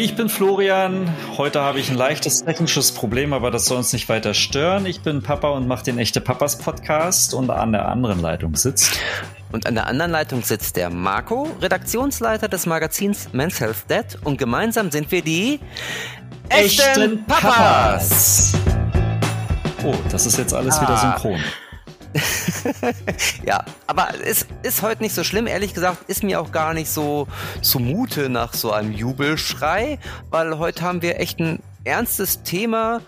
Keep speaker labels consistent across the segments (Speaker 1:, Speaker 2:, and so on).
Speaker 1: Ich bin Florian. Heute habe ich ein leichtes technisches Problem, aber das soll uns nicht weiter stören. Ich bin Papa und mache den Echte Papas Podcast und an der anderen Leitung sitzt.
Speaker 2: Und an der anderen Leitung sitzt der Marco, Redaktionsleiter des Magazins Men's Health Dead. Und gemeinsam sind wir die
Speaker 1: Echten, Echten Papas. Oh, das ist jetzt alles ah. wieder synchron.
Speaker 2: ja, aber es ist heute nicht so schlimm. Ehrlich gesagt ist mir auch gar nicht so zumute nach so einem Jubelschrei, weil heute haben wir echt ein ernstes Thema,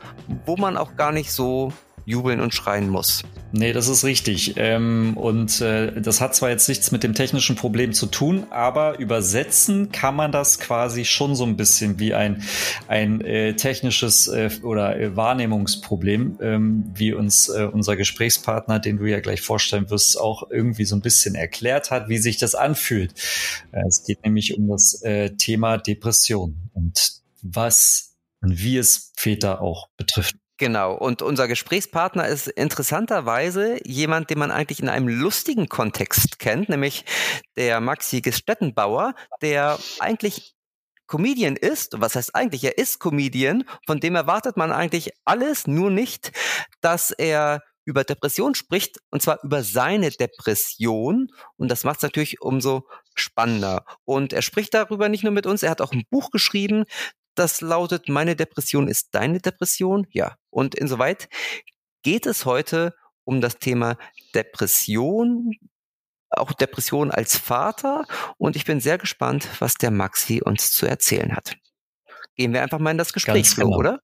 Speaker 2: wo man auch gar nicht so jubeln und schreien muss.
Speaker 1: Nee, das ist richtig. Ähm, und äh, das hat zwar jetzt nichts mit dem technischen Problem zu tun, aber übersetzen kann man das quasi schon so ein bisschen wie ein, ein äh, technisches äh, oder äh, Wahrnehmungsproblem, ähm, wie uns äh, unser Gesprächspartner, den du ja gleich vorstellen wirst, auch irgendwie so ein bisschen erklärt hat, wie sich das anfühlt. Äh, es geht nämlich um das äh, Thema Depression und was und wie es Väter auch betrifft.
Speaker 2: Genau. Und unser Gesprächspartner ist interessanterweise jemand, den man eigentlich in einem lustigen Kontext kennt, nämlich der Maxi Gestettenbauer, der eigentlich Comedian ist. Was heißt eigentlich? Er ist Comedian. Von dem erwartet man eigentlich alles, nur nicht, dass er über Depression spricht, und zwar über seine Depression. Und das macht es natürlich umso spannender. Und er spricht darüber nicht nur mit uns, er hat auch ein Buch geschrieben, das lautet, meine Depression ist deine Depression. Ja. Und insoweit geht es heute um das Thema Depression, auch Depression als Vater. Und ich bin sehr gespannt, was der Maxi uns zu erzählen hat. Gehen wir einfach mal in das Gespräch, genau. oder?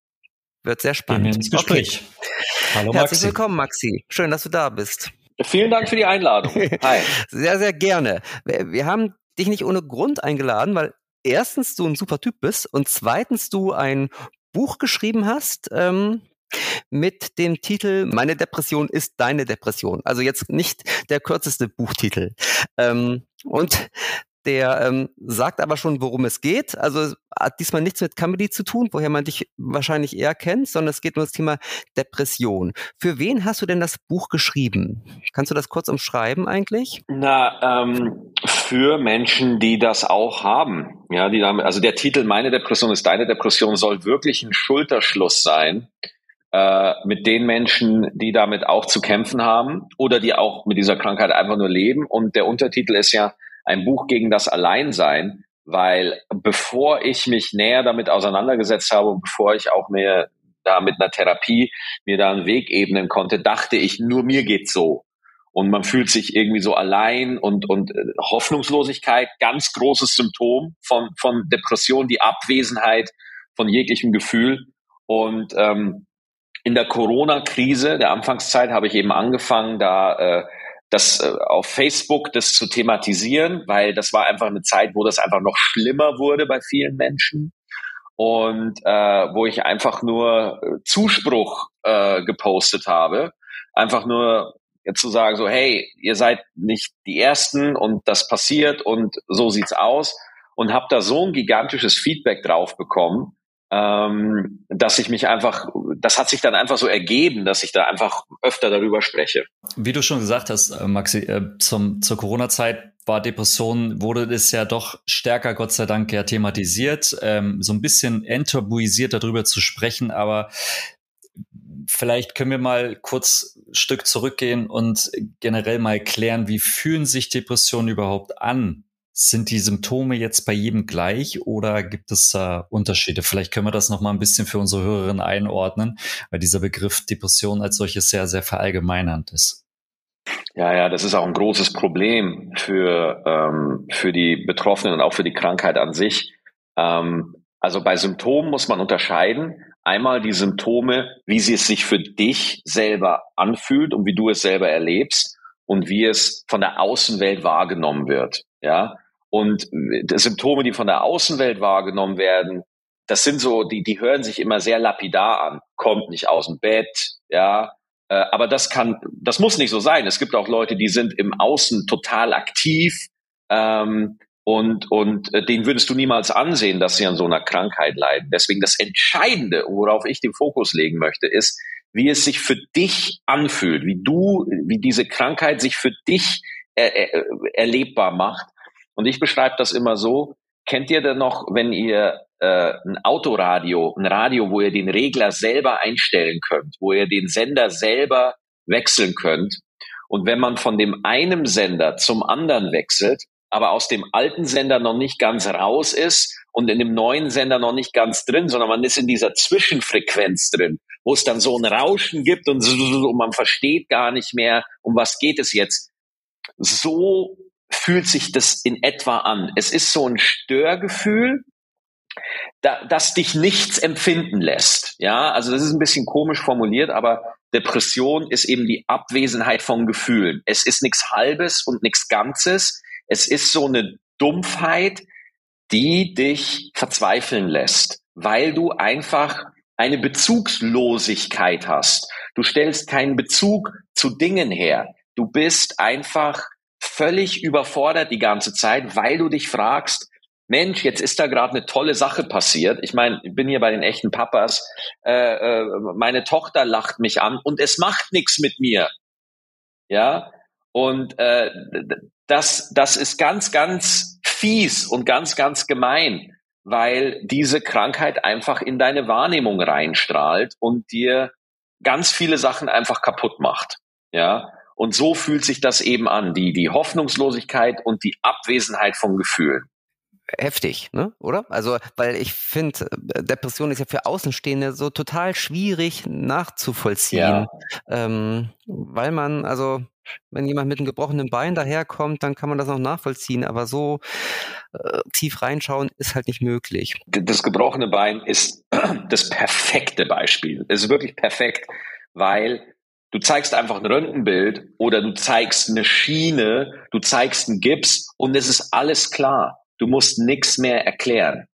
Speaker 2: Wird sehr spannend. Gehen wir
Speaker 1: ins Gespräch.
Speaker 2: Okay. Hallo Maxi. Herzlich willkommen, Maxi. Schön, dass du da bist.
Speaker 3: Vielen Dank für die Einladung. Hi.
Speaker 2: sehr, sehr gerne. Wir haben dich nicht ohne Grund eingeladen, weil erstens du ein super Typ bist und zweitens du ein Buch geschrieben hast, ähm, mit dem Titel Meine Depression ist deine Depression. Also jetzt nicht der kürzeste Buchtitel. Ähm, und der ähm, sagt aber schon, worum es geht. Also hat diesmal nichts mit Comedy zu tun, woher man dich wahrscheinlich eher kennt, sondern es geht um das Thema Depression. Für wen hast du denn das Buch geschrieben? Kannst du das kurz umschreiben eigentlich?
Speaker 3: Na, ähm, für Menschen, die das auch haben. Ja, die damit, also der Titel Meine Depression ist deine Depression soll wirklich ein Schulterschluss sein äh, mit den Menschen, die damit auch zu kämpfen haben oder die auch mit dieser Krankheit einfach nur leben. Und der Untertitel ist ja ein Buch gegen das Alleinsein, weil bevor ich mich näher damit auseinandergesetzt habe, bevor ich auch mehr da mit einer Therapie mir da einen Weg ebnen konnte, dachte ich, nur mir geht's so. Und man fühlt sich irgendwie so allein und, und äh, Hoffnungslosigkeit, ganz großes Symptom von, von Depression, die Abwesenheit von jeglichem Gefühl. Und ähm, in der Corona-Krise, der Anfangszeit, habe ich eben angefangen, da äh, das äh, auf Facebook das zu thematisieren, weil das war einfach eine Zeit, wo das einfach noch schlimmer wurde bei vielen Menschen. Und äh, wo ich einfach nur äh, Zuspruch äh, gepostet habe, einfach nur zu sagen so hey ihr seid nicht die ersten und das passiert und so sieht's aus. Und habe da so ein gigantisches Feedback drauf bekommen ähm, dass ich mich einfach, das hat sich dann einfach so ergeben, dass ich da einfach öfter darüber spreche.
Speaker 1: Wie du schon gesagt hast, äh, Maxi, äh, zum, zur Corona-Zeit war Depression, wurde es ja doch stärker, Gott sei Dank, ja thematisiert, ähm, so ein bisschen enttabuisiert darüber zu sprechen, aber vielleicht können wir mal kurz ein Stück zurückgehen und generell mal klären, wie fühlen sich Depressionen überhaupt an? Sind die Symptome jetzt bei jedem gleich oder gibt es da Unterschiede? Vielleicht können wir das noch mal ein bisschen für unsere Hörerinnen einordnen, weil dieser Begriff Depression als solches sehr, sehr verallgemeinernd ist.
Speaker 3: Ja, ja, das ist auch ein großes Problem für, ähm, für die Betroffenen und auch für die Krankheit an sich. Ähm, also bei Symptomen muss man unterscheiden. Einmal die Symptome, wie sie es sich für dich selber anfühlt und wie du es selber erlebst und wie es von der Außenwelt wahrgenommen wird. Ja, und die Symptome, die von der Außenwelt wahrgenommen werden, das sind so, die, die hören sich immer sehr lapidar an. Kommt nicht aus dem Bett, ja. Äh, aber das kann, das muss nicht so sein. Es gibt auch Leute, die sind im Außen total aktiv ähm, und, und äh, denen würdest du niemals ansehen, dass sie an so einer Krankheit leiden. Deswegen das Entscheidende, worauf ich den Fokus legen möchte, ist, wie es sich für dich anfühlt, wie du, wie diese Krankheit sich für dich er, er, erlebbar macht und ich beschreibe das immer so, kennt ihr denn noch, wenn ihr äh, ein Autoradio, ein Radio, wo ihr den Regler selber einstellen könnt, wo ihr den Sender selber wechseln könnt. Und wenn man von dem einen Sender zum anderen wechselt, aber aus dem alten Sender noch nicht ganz raus ist und in dem neuen Sender noch nicht ganz drin, sondern man ist in dieser Zwischenfrequenz drin, wo es dann so ein Rauschen gibt und, und man versteht gar nicht mehr, um was geht es jetzt. So fühlt sich das in etwa an. Es ist so ein Störgefühl, da, das dich nichts empfinden lässt. Ja, also das ist ein bisschen komisch formuliert, aber Depression ist eben die Abwesenheit von Gefühlen. Es ist nichts Halbes und nichts Ganzes. Es ist so eine Dumpfheit, die dich verzweifeln lässt, weil du einfach eine Bezugslosigkeit hast. Du stellst keinen Bezug zu Dingen her. Du bist einfach völlig überfordert die ganze Zeit, weil du dich fragst, Mensch, jetzt ist da gerade eine tolle Sache passiert. Ich meine, ich bin hier bei den echten Papas. Äh, äh, meine Tochter lacht mich an und es macht nichts mit mir. Ja, und äh, das, das ist ganz, ganz fies und ganz, ganz gemein, weil diese Krankheit einfach in deine Wahrnehmung reinstrahlt und dir ganz viele Sachen einfach kaputt macht. Ja, und so fühlt sich das eben an, die, die Hoffnungslosigkeit und die Abwesenheit von Gefühlen
Speaker 2: heftig, ne? oder? Also, weil ich finde, äh, Depression ist ja für Außenstehende so total schwierig nachzuvollziehen, ja. ähm, weil man, also, wenn jemand mit einem gebrochenen Bein daherkommt, dann kann man das noch nachvollziehen, aber so äh, tief reinschauen ist halt nicht möglich.
Speaker 3: Das gebrochene Bein ist das perfekte Beispiel. Es ist wirklich perfekt, weil Du zeigst einfach ein Röntgenbild oder du zeigst eine Schiene, du zeigst einen Gips und es ist alles klar. Du musst nichts mehr erklären.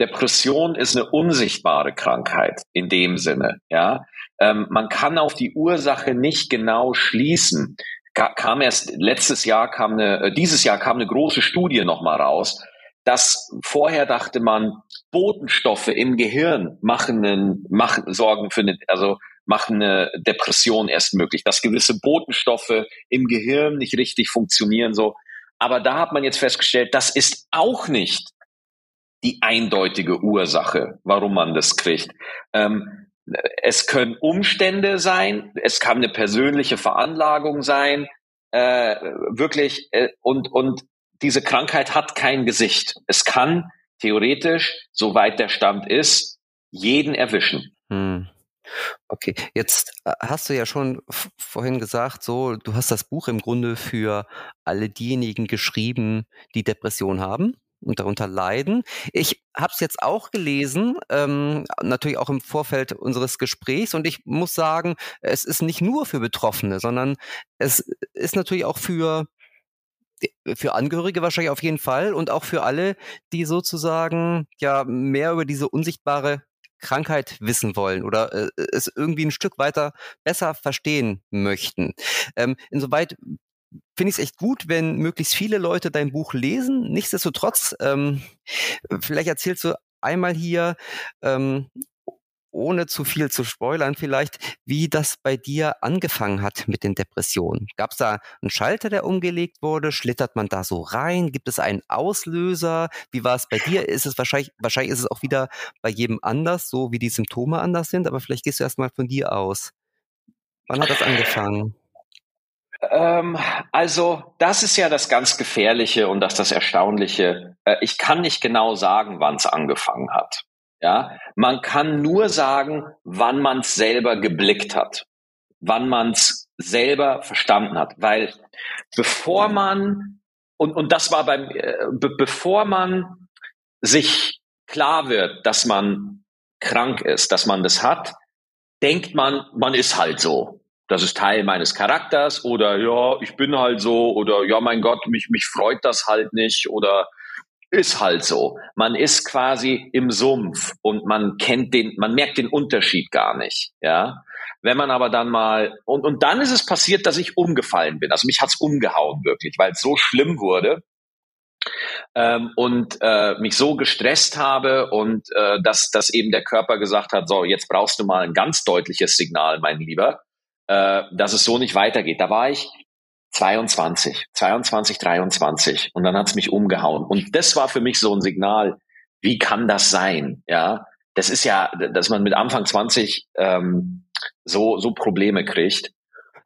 Speaker 3: Depression ist eine unsichtbare Krankheit in dem Sinne. Ja, ähm, man kann auf die Ursache nicht genau schließen. Ka kam erst letztes Jahr kam eine, äh, dieses Jahr kam eine große Studie noch mal raus. dass vorher dachte man, Botenstoffe im Gehirn machen, machen sorgen für eine, also machen eine Depression erst möglich, dass gewisse Botenstoffe im Gehirn nicht richtig funktionieren. So, aber da hat man jetzt festgestellt, das ist auch nicht die eindeutige Ursache, warum man das kriegt. Ähm, es können Umstände sein, es kann eine persönliche Veranlagung sein, äh, wirklich, äh, und, und diese Krankheit hat kein Gesicht. Es kann theoretisch, soweit der Stand ist, jeden erwischen. Hm.
Speaker 2: Okay, jetzt äh, hast du ja schon vorhin gesagt, so, du hast das Buch im Grunde für alle diejenigen geschrieben, die Depression haben und darunter leiden. Ich habe es jetzt auch gelesen, ähm, natürlich auch im Vorfeld unseres Gesprächs und ich muss sagen, es ist nicht nur für Betroffene, sondern es ist natürlich auch für für Angehörige wahrscheinlich auf jeden Fall und auch für alle, die sozusagen ja mehr über diese unsichtbare Krankheit wissen wollen oder äh, es irgendwie ein Stück weiter besser verstehen möchten. Ähm, insoweit finde ich es echt gut, wenn möglichst viele Leute dein Buch lesen. Nichtsdestotrotz, ähm, vielleicht erzählst du einmal hier, ähm, ohne zu viel zu spoilern vielleicht, wie das bei dir angefangen hat mit den Depressionen. Gab es da einen Schalter, der umgelegt wurde? Schlittert man da so rein? Gibt es einen Auslöser? Wie war es bei dir? Ist es wahrscheinlich, wahrscheinlich ist es auch wieder bei jedem anders, so wie die Symptome anders sind, aber vielleicht gehst du erstmal von dir aus. Wann hat das angefangen?
Speaker 3: Ähm, also, das ist ja das ganz Gefährliche und das das Erstaunliche. Äh, ich kann nicht genau sagen, wann es angefangen hat. Ja, man kann nur sagen, wann man es selber geblickt hat, wann man es selber verstanden hat, weil bevor man und und das war beim äh, be, bevor man sich klar wird, dass man krank ist, dass man das hat, denkt man, man ist halt so. Das ist Teil meines Charakters oder ja, ich bin halt so oder ja, mein Gott, mich mich freut das halt nicht oder ist halt so. Man ist quasi im Sumpf und man kennt den, man merkt den Unterschied gar nicht, ja. Wenn man aber dann mal, und, und dann ist es passiert, dass ich umgefallen bin. Also mich hat's umgehauen wirklich, weil es so schlimm wurde. Ähm, und äh, mich so gestresst habe und äh, dass, dass eben der Körper gesagt hat, so, jetzt brauchst du mal ein ganz deutliches Signal, mein Lieber, äh, dass es so nicht weitergeht. Da war ich 22, 22, 23 und dann hat's mich umgehauen. Und das war für mich so ein Signal, wie kann das sein? Ja, das ist ja, dass man mit Anfang 20 ähm, so, so Probleme kriegt.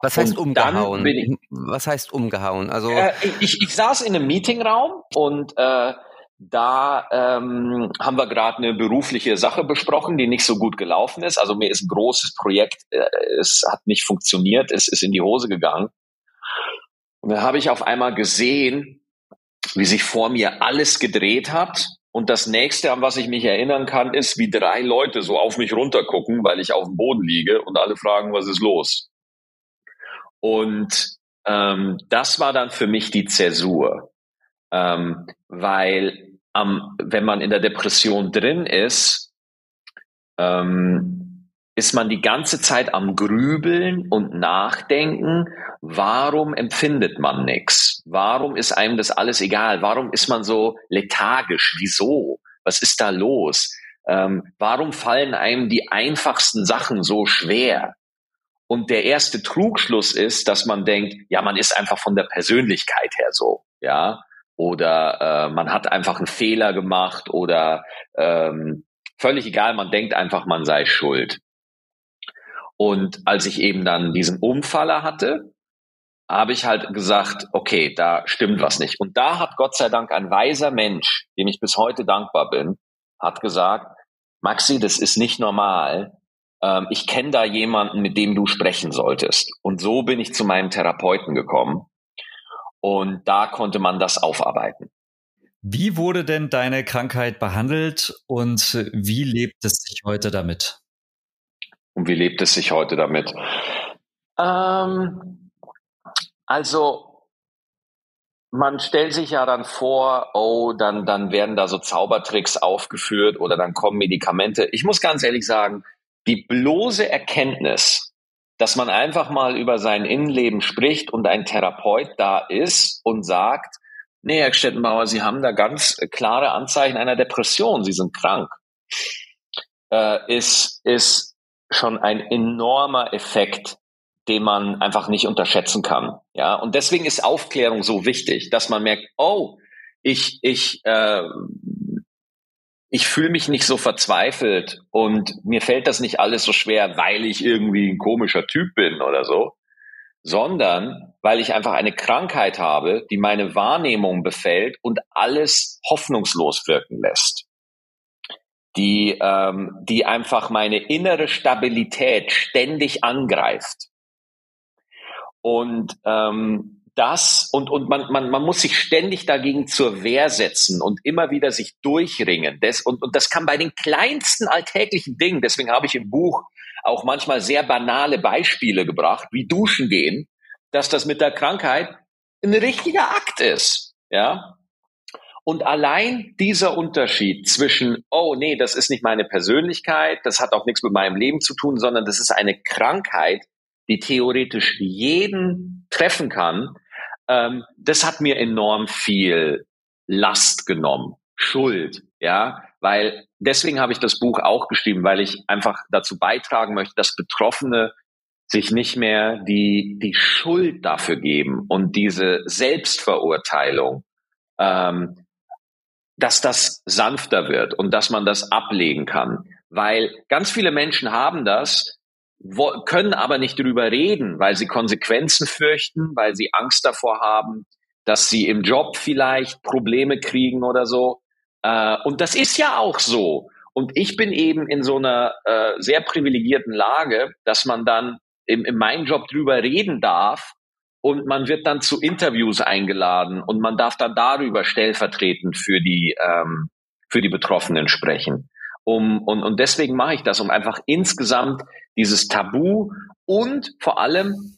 Speaker 2: Was heißt und umgehauen? Ich, Was heißt umgehauen? Also
Speaker 3: äh, ich, ich saß in einem Meetingraum und äh, da ähm, haben wir gerade eine berufliche Sache besprochen, die nicht so gut gelaufen ist. Also mir ist ein großes Projekt, äh, es hat nicht funktioniert, es ist in die Hose gegangen. Und dann habe ich auf einmal gesehen, wie sich vor mir alles gedreht hat. Und das nächste, an was ich mich erinnern kann, ist, wie drei Leute so auf mich runtergucken, weil ich auf dem Boden liege und alle fragen, was ist los? Und ähm, das war dann für mich die Zäsur. Ähm, weil ähm, wenn man in der Depression drin ist, ähm, ist man die ganze Zeit am Grübeln und Nachdenken, warum empfindet man nichts? Warum ist einem das alles egal? Warum ist man so lethargisch? Wieso? Was ist da los? Ähm, warum fallen einem die einfachsten Sachen so schwer? Und der erste Trugschluss ist, dass man denkt, ja, man ist einfach von der Persönlichkeit her so, ja, oder äh, man hat einfach einen Fehler gemacht oder ähm, völlig egal, man denkt einfach, man sei schuld. Und als ich eben dann diesen Umfaller hatte, habe ich halt gesagt, okay, da stimmt was nicht. Und da hat Gott sei Dank ein weiser Mensch, dem ich bis heute dankbar bin, hat gesagt, Maxi, das ist nicht normal, ähm, ich kenne da jemanden, mit dem du sprechen solltest. Und so bin ich zu meinem Therapeuten gekommen. Und da konnte man das aufarbeiten.
Speaker 1: Wie wurde denn deine Krankheit behandelt und wie lebt es sich heute damit?
Speaker 3: Und wie lebt es sich heute damit? Ähm, also man stellt sich ja dann vor, oh, dann, dann werden da so Zaubertricks aufgeführt oder dann kommen Medikamente. Ich muss ganz ehrlich sagen, die bloße Erkenntnis, dass man einfach mal über sein Innenleben spricht und ein Therapeut da ist und sagt, nee, Herr Stettenbauer, Sie haben da ganz klare Anzeichen einer Depression, Sie sind krank, äh, ist, ist schon ein enormer Effekt, den man einfach nicht unterschätzen kann. Ja, und deswegen ist Aufklärung so wichtig, dass man merkt, oh, ich, ich äh, ich fühle mich nicht so verzweifelt und mir fällt das nicht alles so schwer, weil ich irgendwie ein komischer Typ bin oder so, sondern weil ich einfach eine Krankheit habe, die meine Wahrnehmung befällt und alles hoffnungslos wirken lässt. Die, ähm, die einfach meine innere Stabilität ständig angreift. Und ähm, das und, und man, man, man muss sich ständig dagegen zur Wehr setzen und immer wieder sich durchringen. Das, und, und das kann bei den kleinsten alltäglichen Dingen, deswegen habe ich im Buch auch manchmal sehr banale Beispiele gebracht, wie duschen gehen, dass das mit der Krankheit ein richtiger Akt ist. Ja. Und allein dieser Unterschied zwischen, oh nee, das ist nicht meine Persönlichkeit, das hat auch nichts mit meinem Leben zu tun, sondern das ist eine Krankheit, die theoretisch jeden treffen kann, ähm, das hat mir enorm viel Last genommen, Schuld, ja, weil deswegen habe ich das Buch auch geschrieben, weil ich einfach dazu beitragen möchte, dass Betroffene sich nicht mehr die, die Schuld dafür geben und diese Selbstverurteilung, ähm, dass das sanfter wird und dass man das ablegen kann. Weil ganz viele Menschen haben das, können aber nicht drüber reden, weil sie Konsequenzen fürchten, weil sie Angst davor haben, dass sie im Job vielleicht Probleme kriegen oder so. Äh, und das ist ja auch so. Und ich bin eben in so einer äh, sehr privilegierten Lage, dass man dann in meinem Job drüber reden darf und man wird dann zu Interviews eingeladen und man darf dann darüber stellvertretend für die ähm, für die Betroffenen sprechen. Um, und, und deswegen mache ich das, um einfach insgesamt dieses Tabu und vor allem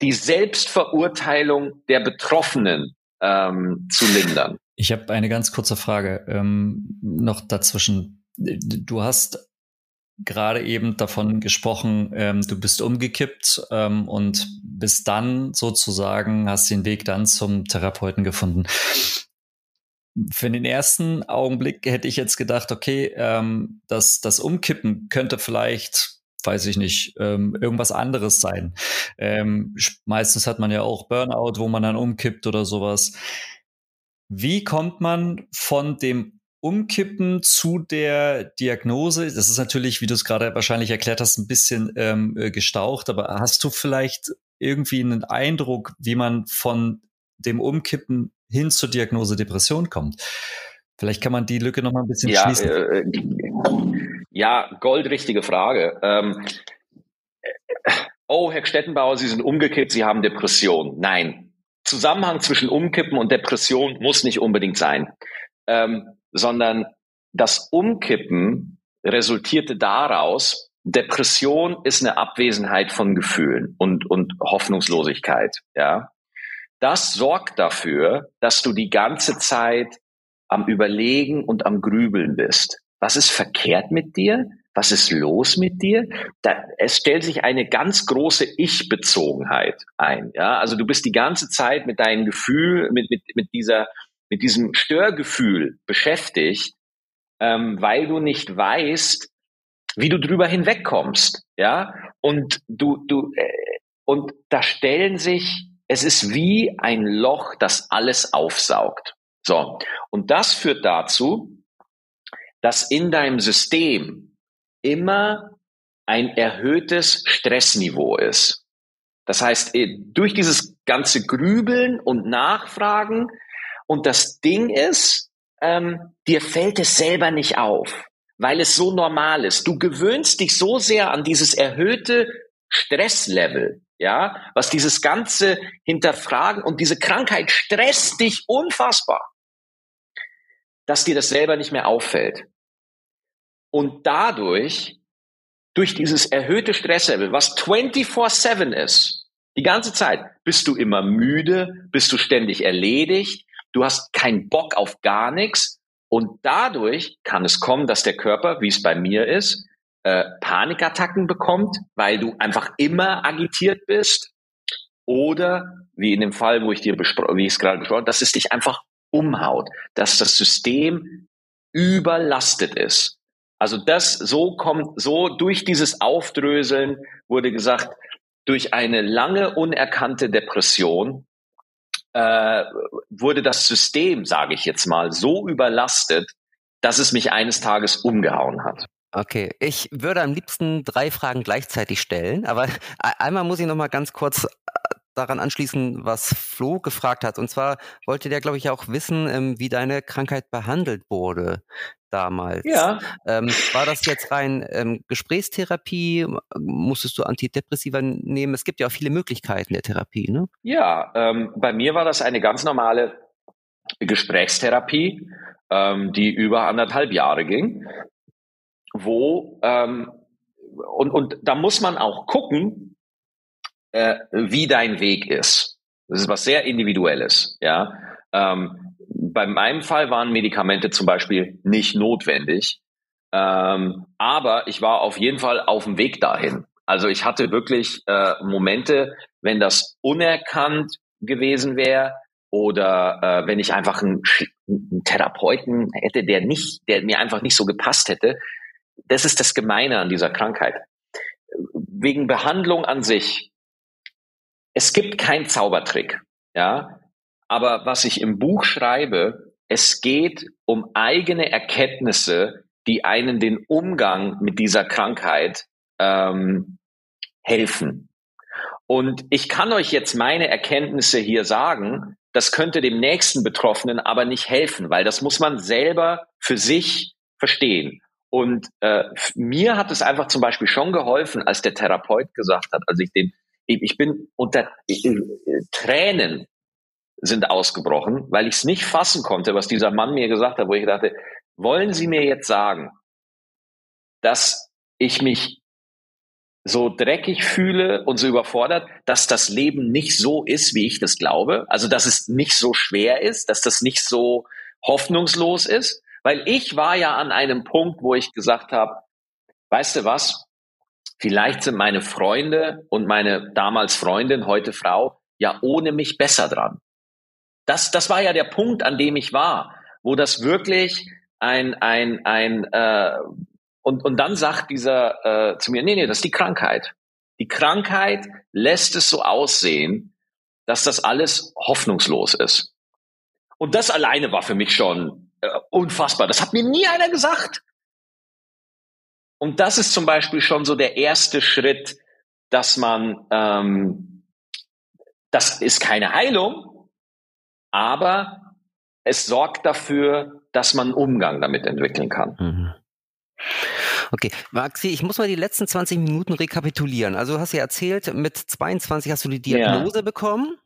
Speaker 3: die Selbstverurteilung der Betroffenen ähm, zu lindern.
Speaker 1: Ich habe eine ganz kurze Frage ähm, noch dazwischen. Du hast gerade eben davon gesprochen, ähm, du bist umgekippt ähm, und bis dann sozusagen hast den Weg dann zum Therapeuten gefunden. Für den ersten Augenblick hätte ich jetzt gedacht, okay, ähm, das, das Umkippen könnte vielleicht, weiß ich nicht, ähm, irgendwas anderes sein. Ähm, meistens hat man ja auch Burnout, wo man dann umkippt oder sowas. Wie kommt man von dem Umkippen zu der Diagnose, das ist natürlich, wie du es gerade wahrscheinlich erklärt hast, ein bisschen ähm, äh, gestaucht, aber hast du vielleicht irgendwie einen Eindruck, wie man von dem Umkippen hin zur Diagnose Depression kommt? Vielleicht kann man die Lücke noch mal ein bisschen ja, schließen. Äh,
Speaker 3: äh ja, goldrichtige Frage. Ähm, oh, Herr Stettenbauer, Sie sind umgekippt, Sie haben Depression. Nein. Zusammenhang zwischen Umkippen und Depression muss nicht unbedingt sein, ähm, sondern das Umkippen resultierte daraus, Depression ist eine Abwesenheit von Gefühlen und, und Hoffnungslosigkeit, ja. Das sorgt dafür, dass du die ganze Zeit am Überlegen und am Grübeln bist. Was ist verkehrt mit dir? Was ist los mit dir? Da, es stellt sich eine ganz große Ich-Bezogenheit ein. Ja, also du bist die ganze Zeit mit deinem Gefühl, mit, mit, mit dieser, mit diesem Störgefühl beschäftigt, ähm, weil du nicht weißt, wie du drüber hinwegkommst. Ja, und du, du, äh, und da stellen sich, es ist wie ein Loch, das alles aufsaugt. So. Und das führt dazu, dass in deinem System immer ein erhöhtes Stressniveau ist. Das heißt, äh, durch dieses ganze Grübeln und Nachfragen und das Ding ist, ähm, dir fällt es selber nicht auf, weil es so normal ist. Du gewöhnst dich so sehr an dieses erhöhte Stresslevel, ja, was dieses ganze Hinterfragen und diese Krankheit stresst dich unfassbar, dass dir das selber nicht mehr auffällt. Und dadurch, durch dieses erhöhte Stresslevel, was 24-7 ist, die ganze Zeit, bist du immer müde, bist du ständig erledigt, du hast keinen Bock auf gar nichts. Und dadurch kann es kommen, dass der Körper, wie es bei mir ist, äh, Panikattacken bekommt, weil du einfach immer agitiert bist. Oder wie in dem Fall, wo ich dir wie ich es gerade besprochen habe, dass es dich einfach umhaut, dass das System überlastet ist. Also das so kommt, so durch dieses Aufdröseln wurde gesagt, durch eine lange unerkannte Depression äh, wurde das System, sage ich jetzt mal, so überlastet, dass es mich eines Tages umgehauen hat.
Speaker 2: Okay, ich würde am liebsten drei Fragen gleichzeitig stellen, aber einmal muss ich noch mal ganz kurz daran anschließen, was Flo gefragt hat. Und zwar wollte der, glaube ich, auch wissen, ähm, wie deine Krankheit behandelt wurde damals.
Speaker 3: Ja.
Speaker 2: Ähm, war das jetzt rein ähm, Gesprächstherapie? Musstest du Antidepressiva nehmen? Es gibt ja auch viele Möglichkeiten der Therapie, ne?
Speaker 3: Ja, ähm, bei mir war das eine ganz normale Gesprächstherapie, ähm, die über anderthalb Jahre ging, wo ähm, und, und da muss man auch gucken, äh, wie dein Weg ist. Das ist was sehr Individuelles, ja. Ähm, bei meinem Fall waren Medikamente zum Beispiel nicht notwendig, ähm, aber ich war auf jeden Fall auf dem Weg dahin. Also ich hatte wirklich äh, Momente, wenn das unerkannt gewesen wäre oder äh, wenn ich einfach einen, einen Therapeuten hätte, der nicht, der mir einfach nicht so gepasst hätte. Das ist das Gemeine an dieser Krankheit. Wegen Behandlung an sich es gibt keinen Zaubertrick, ja. Aber was ich im Buch schreibe, es geht um eigene Erkenntnisse, die einen den Umgang mit dieser Krankheit ähm, helfen. Und ich kann euch jetzt meine Erkenntnisse hier sagen, das könnte dem nächsten Betroffenen aber nicht helfen, weil das muss man selber für sich verstehen. Und äh, mir hat es einfach zum Beispiel schon geholfen, als der Therapeut gesagt hat, als ich den ich bin unter Tränen sind ausgebrochen, weil ich es nicht fassen konnte, was dieser Mann mir gesagt hat, wo ich dachte, wollen Sie mir jetzt sagen, dass ich mich so dreckig fühle und so überfordert, dass das Leben nicht so ist, wie ich das glaube, also dass es nicht so schwer ist, dass das nicht so hoffnungslos ist, weil ich war ja an einem Punkt, wo ich gesagt habe, weißt du was, Vielleicht sind meine Freunde und meine damals Freundin, heute Frau, ja ohne mich besser dran. Das, das war ja der Punkt, an dem ich war, wo das wirklich ein, ein, ein, äh, und, und dann sagt dieser äh, zu mir, nee, nee, das ist die Krankheit. Die Krankheit lässt es so aussehen, dass das alles hoffnungslos ist. Und das alleine war für mich schon äh, unfassbar. Das hat mir nie einer gesagt. Und das ist zum Beispiel schon so der erste Schritt, dass man, ähm, das ist keine Heilung, aber es sorgt dafür, dass man einen Umgang damit entwickeln kann. Mhm.
Speaker 2: Okay, Maxi, ich muss mal die letzten 20 Minuten rekapitulieren. Also du hast ja erzählt, mit 22 hast du die Diagnose ja. bekommen.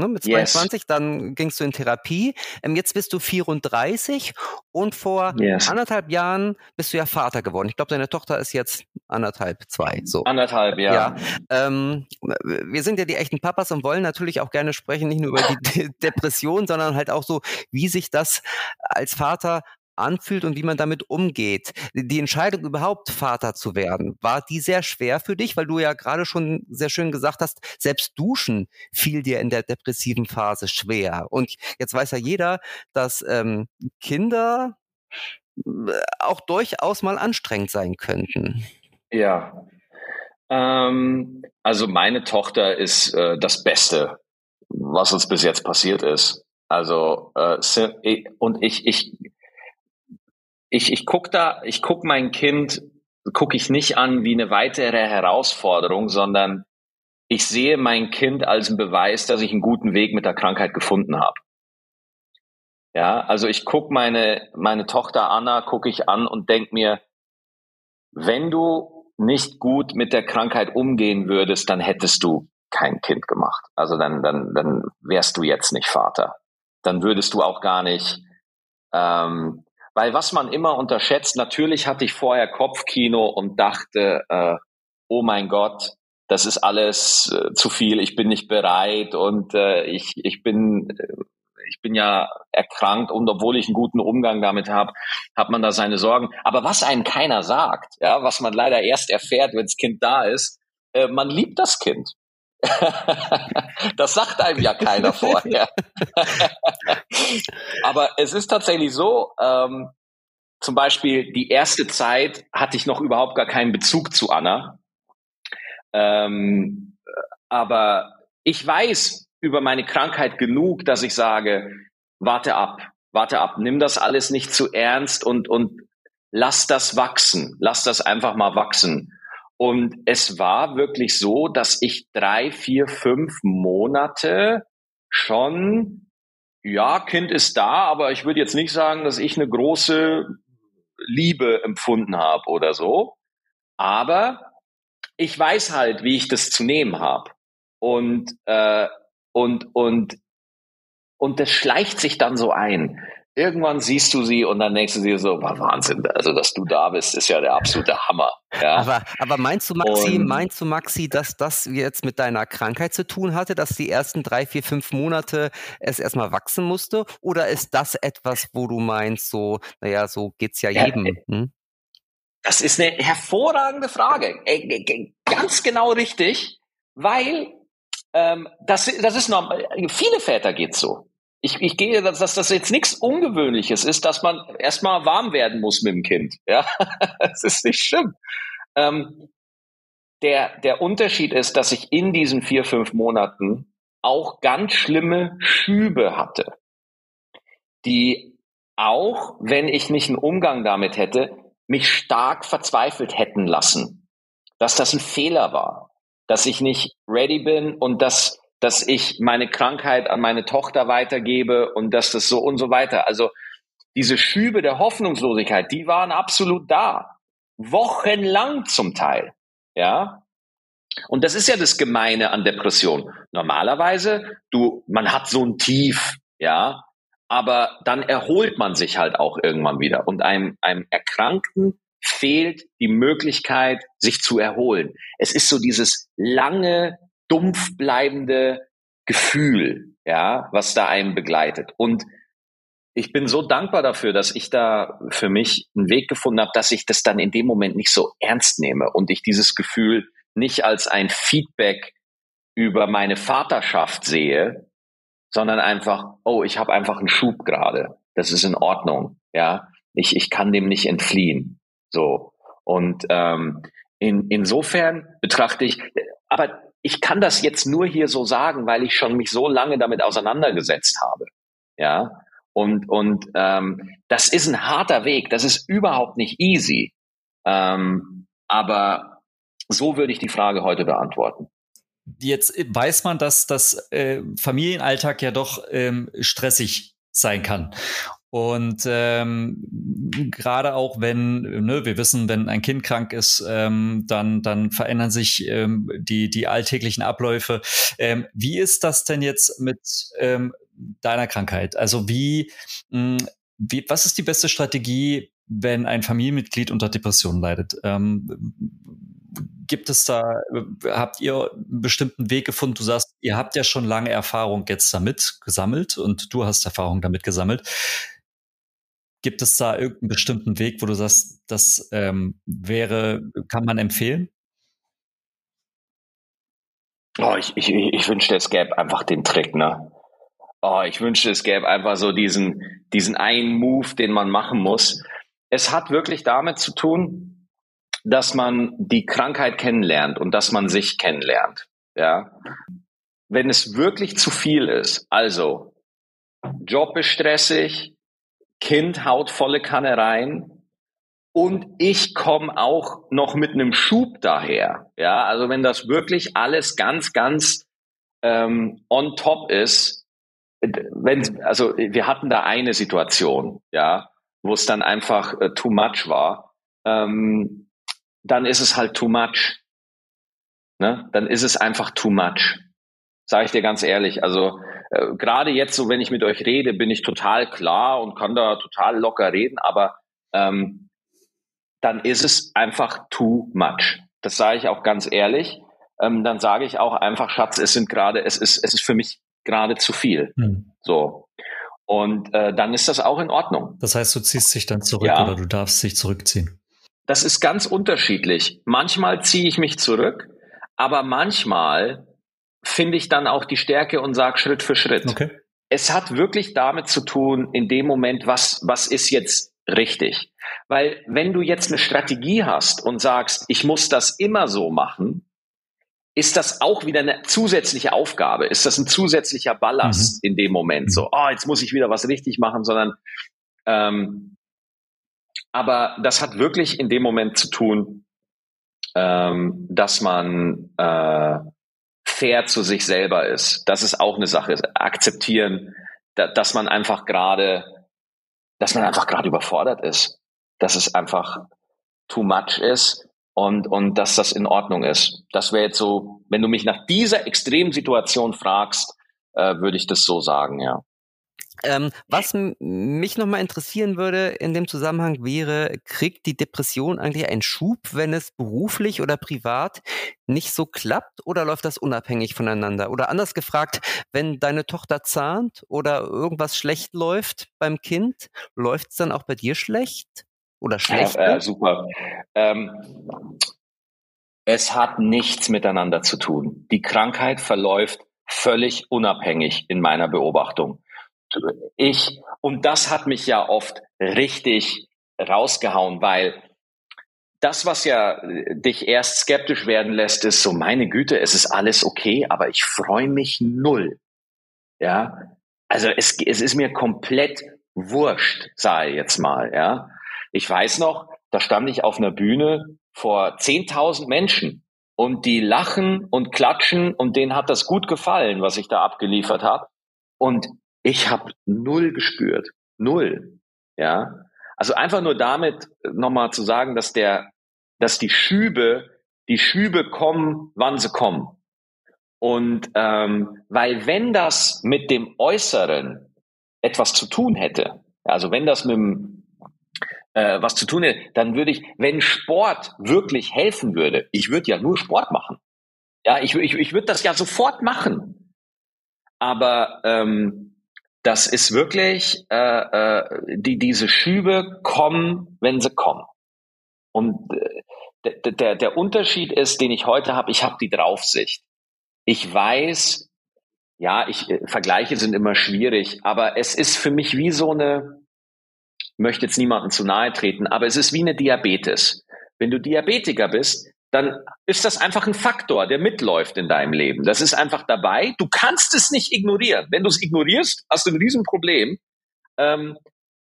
Speaker 2: Ne, mit 22, yes. dann gingst du in Therapie. Ähm, jetzt bist du 34 und vor yes. anderthalb Jahren bist du ja Vater geworden. Ich glaube, deine Tochter ist jetzt anderthalb, zwei. So.
Speaker 3: Anderthalb, ja. ja
Speaker 2: ähm, wir sind ja die echten Papas und wollen natürlich auch gerne sprechen, nicht nur über die Depression, sondern halt auch so, wie sich das als Vater anfühlt und wie man damit umgeht. Die Entscheidung überhaupt Vater zu werden, war die sehr schwer für dich, weil du ja gerade schon sehr schön gesagt hast, selbst Duschen fiel dir in der depressiven Phase schwer. Und jetzt weiß ja jeder, dass ähm, Kinder äh, auch durchaus mal anstrengend sein könnten.
Speaker 3: Ja. Ähm, also meine Tochter ist äh, das Beste, was uns bis jetzt passiert ist. Also äh, und ich, ich ich, ich guck da, ich guck mein Kind, gucke ich nicht an wie eine weitere Herausforderung, sondern ich sehe mein Kind als einen Beweis, dass ich einen guten Weg mit der Krankheit gefunden habe. Ja, also ich guck meine, meine Tochter Anna, gucke ich an und denk mir, wenn du nicht gut mit der Krankheit umgehen würdest, dann hättest du kein Kind gemacht. Also dann, dann, dann wärst du jetzt nicht Vater. Dann würdest du auch gar nicht ähm, weil was man immer unterschätzt, natürlich hatte ich vorher Kopfkino und dachte, äh, oh mein Gott, das ist alles äh, zu viel, ich bin nicht bereit und äh, ich, ich bin äh, ich bin ja erkrankt und obwohl ich einen guten Umgang damit habe, hat man da seine Sorgen. Aber was einem keiner sagt, ja, was man leider erst erfährt, wenn das Kind da ist, äh, man liebt das Kind. das sagt einem ja keiner vorher. Aber es ist tatsächlich so, ähm, zum Beispiel die erste Zeit hatte ich noch überhaupt gar keinen Bezug zu Anna. Ähm, aber ich weiß über meine Krankheit genug, dass ich sage, warte ab, warte ab, nimm das alles nicht zu ernst und, und lass das wachsen, lass das einfach mal wachsen. Und es war wirklich so, dass ich drei, vier, fünf Monate schon, ja, Kind ist da, aber ich würde jetzt nicht sagen, dass ich eine große Liebe empfunden habe oder so. Aber ich weiß halt, wie ich das zu nehmen habe. Und, äh, und, und, und das schleicht sich dann so ein irgendwann siehst du sie und dann denkst du dir so, war Wahnsinn, also dass du da bist, ist ja der absolute Hammer. Ja.
Speaker 2: Aber, aber meinst du, Maxi, und, meinst du, Maxi, dass das jetzt mit deiner Krankheit zu tun hatte, dass die ersten drei, vier, fünf Monate es erstmal wachsen musste? Oder ist das etwas, wo du meinst, so, naja, so geht's ja jedem? Ja, hm?
Speaker 3: Das ist eine hervorragende Frage. Ganz genau richtig, weil ähm, das, das ist normal. Viele Väter geht's so ich, ich gehe, dass, dass das jetzt nichts Ungewöhnliches ist, dass man erstmal warm werden muss mit dem Kind. Ja, das ist nicht schlimm. Ähm, der, der Unterschied ist, dass ich in diesen vier, fünf Monaten auch ganz schlimme Schübe hatte, die auch, wenn ich nicht einen Umgang damit hätte, mich stark verzweifelt hätten lassen, dass das ein Fehler war, dass ich nicht ready bin und dass dass ich meine Krankheit an meine Tochter weitergebe und dass das so und so weiter. Also diese Schübe der Hoffnungslosigkeit, die waren absolut da. Wochenlang zum Teil. Ja. Und das ist ja das Gemeine an Depression. Normalerweise, du, man hat so ein Tief, ja, aber dann erholt man sich halt auch irgendwann wieder. Und einem, einem Erkrankten fehlt die Möglichkeit, sich zu erholen. Es ist so dieses lange dumpf bleibende Gefühl, ja, was da einen begleitet. Und ich bin so dankbar dafür, dass ich da für mich einen Weg gefunden habe, dass ich das dann in dem Moment nicht so ernst nehme und ich dieses Gefühl nicht als ein Feedback über meine Vaterschaft sehe, sondern einfach, oh, ich habe einfach einen Schub gerade. Das ist in Ordnung, ja. Ich, ich kann dem nicht entfliehen. So. Und ähm, in, insofern betrachte ich, aber ich kann das jetzt nur hier so sagen, weil ich schon mich so lange damit auseinandergesetzt habe. Ja. Und, und ähm, das ist ein harter Weg, das ist überhaupt nicht easy. Ähm, aber so würde ich die Frage heute beantworten.
Speaker 1: Jetzt weiß man, dass das äh, Familienalltag ja doch ähm, stressig sein kann. Und ähm, gerade auch wenn, ne, wir wissen, wenn ein Kind krank ist, ähm, dann, dann verändern sich ähm, die, die alltäglichen Abläufe. Ähm, wie ist das denn jetzt mit ähm, deiner Krankheit? Also wie, mh, hm, wie, was ist die beste Strategie, wenn ein Familienmitglied unter Depressionen leidet? Ähm, gibt es da, habt ihr einen bestimmten Weg gefunden? Du sagst, ihr habt ja schon lange Erfahrung jetzt damit gesammelt und du hast Erfahrung damit gesammelt. Gibt es da irgendeinen bestimmten Weg, wo du sagst, das ähm, wäre, kann man empfehlen?
Speaker 3: Oh, ich, ich, ich wünschte, es gäbe einfach den Trick, ne? Oh, ich wünschte, es gäbe einfach so diesen, diesen einen Move, den man machen muss. Es hat wirklich damit zu tun, dass man die Krankheit kennenlernt und dass man sich kennenlernt. Ja. Wenn es wirklich zu viel ist, also Job ist stressig, Kind haut volle Kanne rein und ich komme auch noch mit einem Schub daher. Ja, also wenn das wirklich alles ganz, ganz ähm, on top ist, wenn, also wir hatten da eine Situation, ja, wo es dann einfach äh, too much war. Ähm, dann ist es halt too much. Ne? Dann ist es einfach too much. Sage ich dir ganz ehrlich. Also äh, gerade jetzt, so wenn ich mit euch rede, bin ich total klar und kann da total locker reden, aber ähm, dann ist es einfach too much. Das sage ich auch ganz ehrlich. Ähm, dann sage ich auch einfach, Schatz, es sind gerade, es ist, es ist für mich gerade zu viel. Hm. So. Und äh, dann ist das auch in Ordnung.
Speaker 1: Das heißt, du ziehst dich dann zurück ja. oder du darfst dich zurückziehen.
Speaker 3: Das ist ganz unterschiedlich. Manchmal ziehe ich mich zurück, aber manchmal finde ich dann auch die Stärke und sage Schritt für Schritt. Okay. Es hat wirklich damit zu tun, in dem Moment, was, was ist jetzt richtig? Weil wenn du jetzt eine Strategie hast und sagst, ich muss das immer so machen, ist das auch wieder eine zusätzliche Aufgabe? Ist das ein zusätzlicher Ballast mhm. in dem Moment? So, oh, jetzt muss ich wieder was richtig machen, sondern ähm, aber das hat wirklich in dem Moment zu tun, ähm, dass man äh, fair zu sich selber ist. Das ist auch eine Sache. Akzeptieren, da, dass man einfach gerade, dass man einfach gerade überfordert ist, dass es einfach too much ist und und dass das in Ordnung ist. Das wäre jetzt so, wenn du mich nach dieser Extremsituation fragst, äh, würde ich das so sagen, ja.
Speaker 2: Ähm, was mich nochmal interessieren würde in dem Zusammenhang wäre, kriegt die Depression eigentlich einen Schub, wenn es beruflich oder privat nicht so klappt oder läuft das unabhängig voneinander? Oder anders gefragt, wenn deine Tochter zahnt oder irgendwas schlecht läuft beim Kind, läuft es dann auch bei dir schlecht oder schlecht?
Speaker 3: Ja, äh, super. Ähm, es hat nichts miteinander zu tun. Die Krankheit verläuft völlig unabhängig in meiner Beobachtung ich, und das hat mich ja oft richtig rausgehauen, weil das, was ja dich erst skeptisch werden lässt, ist so, meine Güte, es ist alles okay, aber ich freue mich null. Ja, also es, es ist mir komplett wurscht, ich jetzt mal. Ja, ich weiß noch, da stand ich auf einer Bühne vor 10.000 Menschen und die lachen und klatschen und denen hat das gut gefallen, was ich da abgeliefert habe. Und ich habe null gespürt. Null. Ja. Also einfach nur damit nochmal zu sagen, dass der, dass die Schübe, die Schübe kommen, wann sie kommen. Und ähm, weil wenn das mit dem Äußeren etwas zu tun hätte, also wenn das mit dem äh, was zu tun hätte, dann würde ich, wenn Sport wirklich helfen würde, ich würde ja nur Sport machen. Ja, ich, ich, ich würde das ja sofort machen. Aber ähm, das ist wirklich, äh, äh, die, diese Schübe kommen, wenn sie kommen. Und äh, der, der Unterschied ist, den ich heute habe, ich habe die Draufsicht. Ich weiß, ja, ich, äh, Vergleiche sind immer schwierig, aber es ist für mich wie so eine, möchte jetzt niemandem zu nahe treten, aber es ist wie eine Diabetes. Wenn du Diabetiker bist, dann ist das einfach ein Faktor, der mitläuft in deinem Leben. Das ist einfach dabei. Du kannst es nicht ignorieren. Wenn du es ignorierst, hast du ein Riesenproblem. Ähm,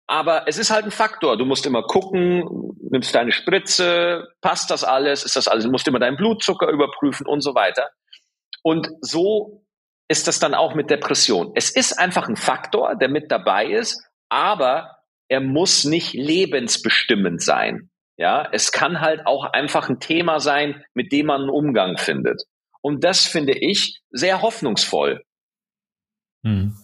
Speaker 3: aber es ist halt ein Faktor. Du musst immer gucken, nimmst deine Spritze, passt das alles, ist das alles, du musst immer deinen Blutzucker überprüfen und so weiter. Und so ist das dann auch mit Depression. Es ist einfach ein Faktor, der mit dabei ist, aber er muss nicht lebensbestimmend sein. Ja, es kann halt auch einfach ein Thema sein, mit dem man einen Umgang findet. Und das finde ich sehr hoffnungsvoll.
Speaker 1: Hm.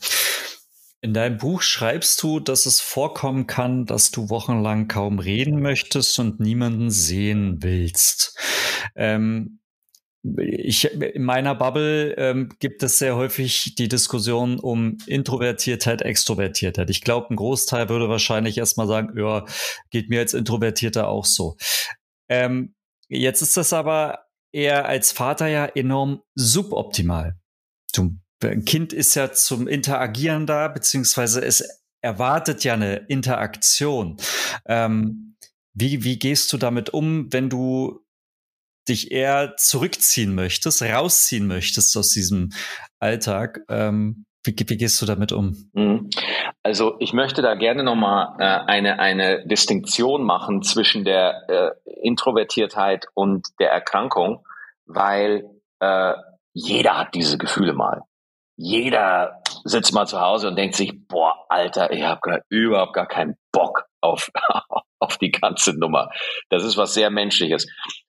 Speaker 1: In deinem Buch schreibst du, dass es vorkommen kann, dass du wochenlang kaum reden möchtest und niemanden sehen willst. Ähm, ich, in meiner Bubble ähm, gibt es sehr häufig die Diskussion um Introvertiertheit, Extrovertiertheit. Ich glaube, ein Großteil würde wahrscheinlich erstmal sagen, ja, geht mir als Introvertierter auch so. Ähm, jetzt ist das aber eher als Vater ja enorm suboptimal. Du ein Kind ist ja zum Interagieren da, beziehungsweise es erwartet ja eine Interaktion. Ähm, wie, wie gehst du damit um, wenn du dich eher zurückziehen möchtest, rausziehen möchtest aus diesem Alltag? Ähm, wie, wie, gehst du damit um? Mhm.
Speaker 3: Also ich möchte da gerne nochmal äh, eine, eine Distinktion machen zwischen der äh, Introvertiertheit und der Erkrankung, weil äh, jeder hat diese Gefühle mal jeder sitzt mal zu Hause und denkt sich, boah, Alter, ich habe überhaupt gar keinen Bock auf, auf die ganze Nummer. Das ist was sehr Menschliches.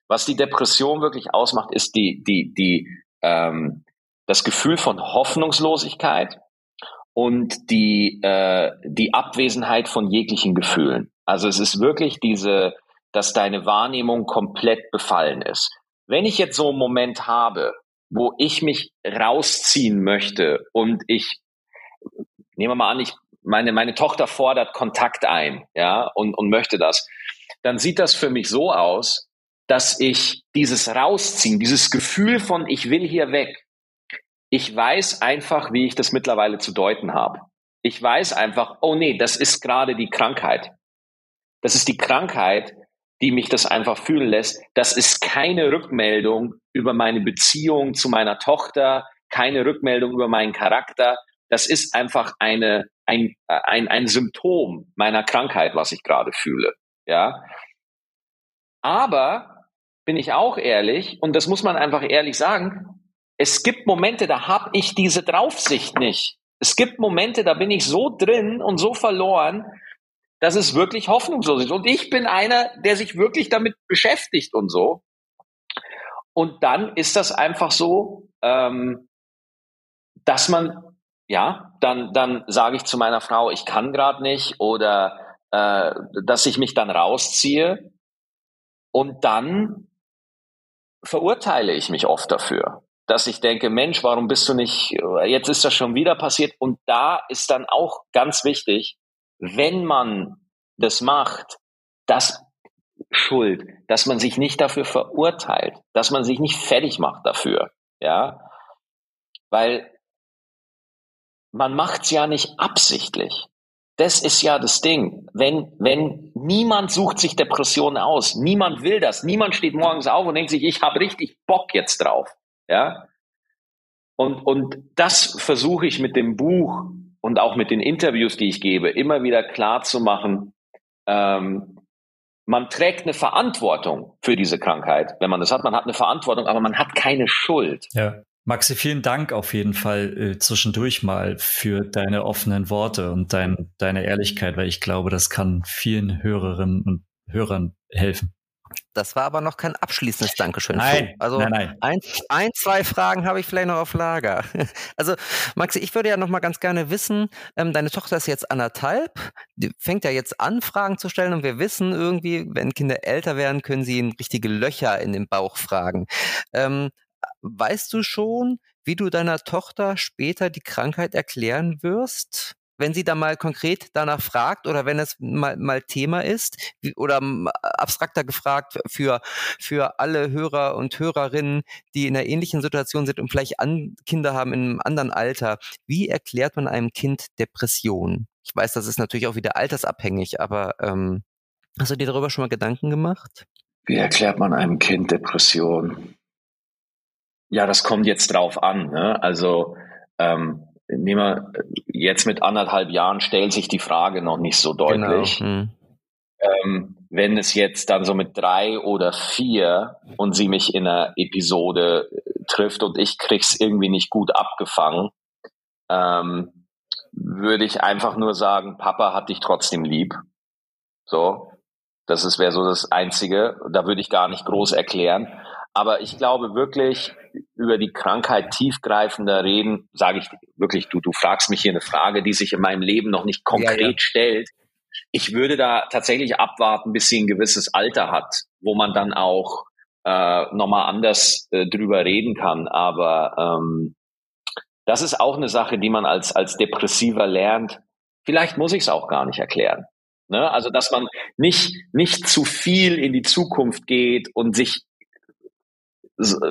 Speaker 3: Was die Depression wirklich ausmacht, ist die, die, die, ähm, das Gefühl von Hoffnungslosigkeit und die, äh, die Abwesenheit von jeglichen Gefühlen. Also es ist wirklich diese, dass deine Wahrnehmung komplett befallen ist. Wenn ich jetzt so einen Moment habe, wo ich mich rausziehen möchte und ich, nehmen wir mal an, ich, meine, meine Tochter fordert Kontakt ein, ja, und, und möchte das, dann sieht das für mich so aus, dass ich dieses Rausziehen, dieses Gefühl von ich will hier weg, ich weiß einfach, wie ich das mittlerweile zu deuten habe. Ich weiß einfach, oh nee, das ist gerade die Krankheit. Das ist die Krankheit, die mich das einfach fühlen lässt. Das ist keine Rückmeldung über meine Beziehung zu meiner Tochter, keine Rückmeldung über meinen Charakter. Das ist einfach eine, ein, ein, ein Symptom meiner Krankheit, was ich gerade fühle. Ja. Aber bin ich auch ehrlich, und das muss man einfach ehrlich sagen, es gibt Momente, da habe ich diese Draufsicht nicht. Es gibt Momente, da bin ich so drin und so verloren, dass es wirklich hoffnungslos ist. Und ich bin einer, der sich wirklich damit beschäftigt und so. Und dann ist das einfach so, ähm, dass man, ja, dann, dann sage ich zu meiner Frau, ich kann gerade nicht oder äh, dass ich mich dann rausziehe. Und dann verurteile ich mich oft dafür, dass ich denke, Mensch, warum bist du nicht, jetzt ist das schon wieder passiert. Und da ist dann auch ganz wichtig, wenn man das macht, das Schuld, dass man sich nicht dafür verurteilt, dass man sich nicht fertig macht dafür, ja, weil man macht's ja nicht absichtlich. Das ist ja das Ding. Wenn, wenn niemand sucht sich Depressionen aus, niemand will das, niemand steht morgens auf und denkt sich, ich habe richtig Bock jetzt drauf, ja. Und, und das versuche ich mit dem Buch und auch mit den Interviews, die ich gebe, immer wieder klar zu machen. Ähm, man trägt eine Verantwortung für diese Krankheit. Wenn man das hat, man hat eine Verantwortung, aber man hat keine Schuld.
Speaker 1: Ja. Maxi, vielen Dank auf jeden Fall äh, zwischendurch mal für deine offenen Worte und dein, deine Ehrlichkeit, weil ich glaube, das kann vielen Hörerinnen und Hörern helfen.
Speaker 2: Das war aber noch kein abschließendes Dankeschön.
Speaker 1: Nein,
Speaker 2: also
Speaker 1: nein, nein.
Speaker 2: Ein, ein, zwei Fragen habe ich vielleicht noch auf Lager. Also Maxi, ich würde ja noch mal ganz gerne wissen, ähm, deine Tochter ist jetzt anderthalb, die fängt ja jetzt an, Fragen zu stellen und wir wissen irgendwie, wenn Kinder älter werden, können sie in richtige Löcher in den Bauch fragen. Ähm, weißt du schon, wie du deiner Tochter später die Krankheit erklären wirst? wenn sie da mal konkret danach fragt oder wenn es mal, mal Thema ist wie, oder abstrakter gefragt für, für alle Hörer und Hörerinnen, die in einer ähnlichen Situation sind und vielleicht an, Kinder haben in einem anderen Alter, wie erklärt man einem Kind Depression? Ich weiß, das ist natürlich auch wieder altersabhängig, aber ähm, hast du dir darüber schon mal Gedanken gemacht?
Speaker 3: Wie erklärt man einem Kind Depression? Ja, das kommt jetzt drauf an. Ne? Also ähm, nehmen wir jetzt mit anderthalb Jahren stellt sich die Frage noch nicht so deutlich. Genau. Hm. Ähm, wenn es jetzt dann so mit drei oder vier und sie mich in einer Episode trifft und ich krieg's irgendwie nicht gut abgefangen, ähm, würde ich einfach nur sagen, Papa hat dich trotzdem lieb. So, das wäre so das Einzige. Da würde ich gar nicht groß erklären. Aber ich glaube wirklich, über die Krankheit tiefgreifender reden, sage ich wirklich, du, du fragst mich hier eine Frage, die sich in meinem Leben noch nicht konkret ja, ja. stellt. Ich würde da tatsächlich abwarten, bis sie ein gewisses Alter hat, wo man dann auch äh, nochmal anders äh, drüber reden kann. Aber ähm, das ist auch eine Sache, die man als, als Depressiver lernt. Vielleicht muss ich es auch gar nicht erklären. Ne? Also, dass man nicht, nicht zu viel in die Zukunft geht und sich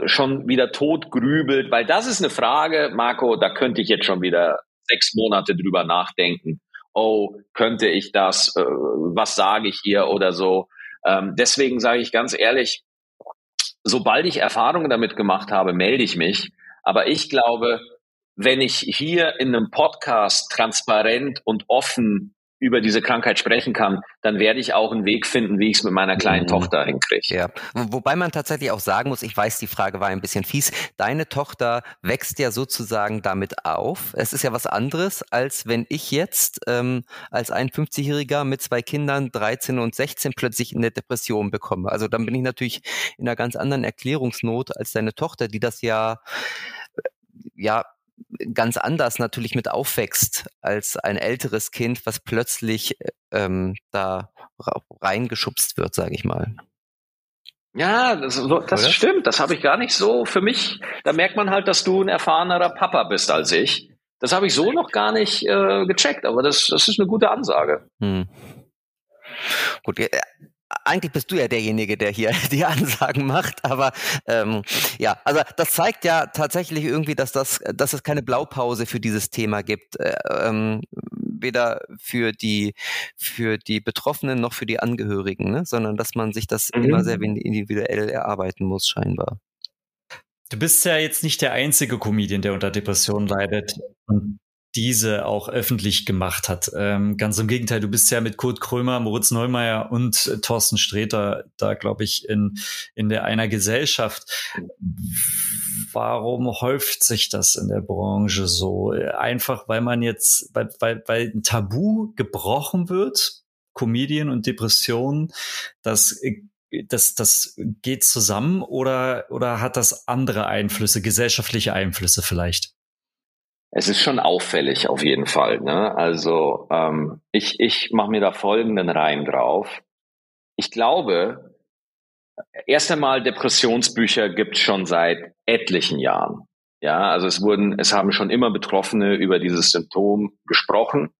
Speaker 3: schon wieder tot grübelt, weil das ist eine Frage, Marco, da könnte ich jetzt schon wieder sechs Monate drüber nachdenken. Oh, könnte ich das? Äh, was sage ich hier oder so? Ähm, deswegen sage ich ganz ehrlich, sobald ich Erfahrungen damit gemacht habe, melde ich mich. Aber ich glaube, wenn ich hier in einem Podcast transparent und offen über diese Krankheit sprechen kann, dann werde ich auch einen Weg finden, wie ich es mit meiner kleinen mhm. Tochter hinkriege.
Speaker 2: Ja, wobei man tatsächlich auch sagen muss, ich weiß, die Frage war ein bisschen fies, deine Tochter wächst ja sozusagen damit auf. Es ist ja was anderes, als wenn ich jetzt ähm, als 51-Jähriger mit zwei Kindern, 13 und 16, plötzlich eine Depression bekomme. Also dann bin ich natürlich in einer ganz anderen Erklärungsnot als deine Tochter, die das ja ja ganz anders natürlich mit aufwächst als ein älteres Kind, was plötzlich ähm, da reingeschubst wird, sage ich mal.
Speaker 3: Ja, das, das stimmt. Das habe ich gar nicht so für mich. Da merkt man halt, dass du ein erfahrenerer Papa bist als ich. Das habe ich so noch gar nicht äh, gecheckt, aber das, das ist eine gute Ansage. Hm.
Speaker 2: Gut, eigentlich bist du ja derjenige, der hier die Ansagen macht, aber ähm, ja, also das zeigt ja tatsächlich irgendwie, dass das, dass es keine Blaupause für dieses Thema gibt, äh, ähm, weder für die für die Betroffenen noch für die Angehörigen, ne? sondern dass man sich das mhm. immer sehr individuell erarbeiten muss, scheinbar.
Speaker 1: Du bist ja jetzt nicht der einzige Comedian, der unter Depressionen leidet. Und diese auch öffentlich gemacht hat. Ähm, ganz im Gegenteil, du bist ja mit Kurt Krömer, Moritz Neumeier und äh, Thorsten Sträter da, glaube ich, in, in der einer Gesellschaft. Warum häuft sich das in der Branche so? Einfach, weil man jetzt, weil, weil, weil ein Tabu gebrochen wird, Comedian und Depression, das das, das geht zusammen oder, oder hat das andere Einflüsse, gesellschaftliche Einflüsse vielleicht?
Speaker 3: Es ist schon auffällig auf jeden Fall. Ne? Also ähm, ich, ich mache mir da folgenden Reim drauf. Ich glaube, erst einmal Depressionsbücher gibt es schon seit etlichen Jahren. Ja, also es wurden, es haben schon immer Betroffene über dieses Symptom gesprochen.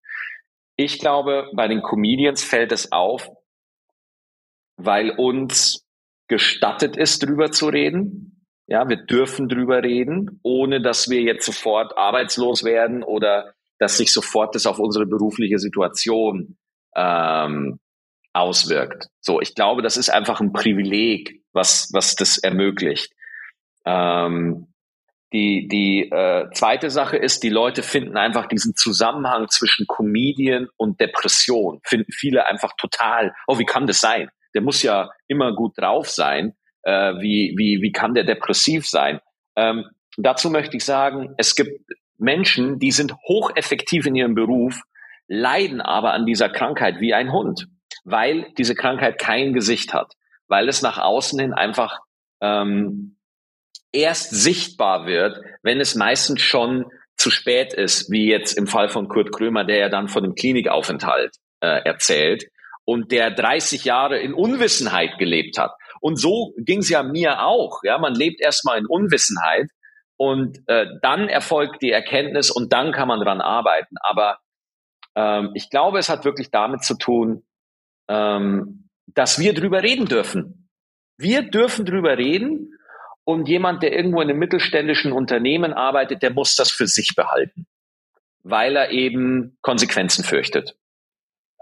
Speaker 3: Ich glaube, bei den Comedians fällt es auf, weil uns gestattet ist, drüber zu reden. Ja, wir dürfen drüber reden, ohne dass wir jetzt sofort arbeitslos werden oder dass sich sofort das auf unsere berufliche Situation ähm, auswirkt. So, ich glaube, das ist einfach ein Privileg, was was das ermöglicht. Ähm, die die äh, zweite Sache ist, die Leute finden einfach diesen Zusammenhang zwischen Comedian und Depression finden viele einfach total. Oh, wie kann das sein? Der muss ja immer gut drauf sein äh, wie, wie, wie kann der depressiv sein? Ähm, dazu möchte ich sagen, es gibt Menschen, die sind hocheffektiv in ihrem Beruf, leiden aber an dieser Krankheit wie ein Hund, weil diese Krankheit kein Gesicht hat, weil es nach außen hin einfach ähm, erst sichtbar wird, wenn es meistens schon zu spät ist, wie jetzt im Fall von Kurt Krömer, der ja dann von dem Klinikaufenthalt äh, erzählt und der 30 Jahre in Unwissenheit gelebt hat. Und so ging es ja mir auch. Ja, man lebt erstmal in Unwissenheit und äh, dann erfolgt die Erkenntnis und dann kann man dran arbeiten. Aber ähm, ich glaube, es hat wirklich damit zu tun, ähm, dass wir drüber reden dürfen. Wir dürfen drüber reden und jemand, der irgendwo in einem mittelständischen Unternehmen arbeitet, der muss das für sich behalten, weil er eben Konsequenzen fürchtet.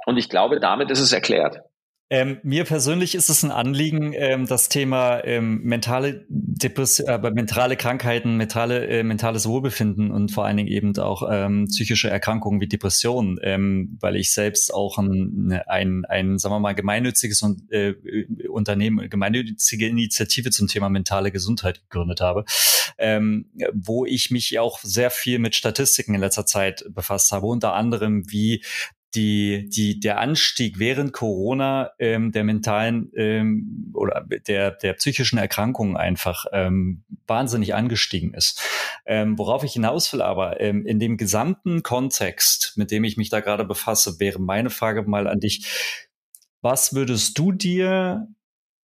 Speaker 3: Und ich glaube, damit ist es erklärt.
Speaker 1: Ähm, mir persönlich ist es ein Anliegen, ähm, das Thema ähm, mentale Depression, äh, mentale Krankheiten, mentale, äh, mentales Wohlbefinden und vor allen Dingen eben auch ähm, psychische Erkrankungen wie Depressionen, ähm, weil ich selbst auch ein, ne, ein, ein sagen wir mal, gemeinnütziges äh, Unternehmen, gemeinnützige Initiative zum Thema mentale Gesundheit gegründet habe, ähm, wo ich mich auch sehr viel mit Statistiken in letzter Zeit befasst habe, unter anderem wie die, die, der Anstieg während Corona ähm, der mentalen ähm, oder der, der psychischen Erkrankungen einfach ähm, wahnsinnig angestiegen ist. Ähm, worauf ich hinaus will aber, ähm, in dem gesamten Kontext, mit dem ich mich da gerade befasse, wäre meine Frage mal an dich. Was würdest du dir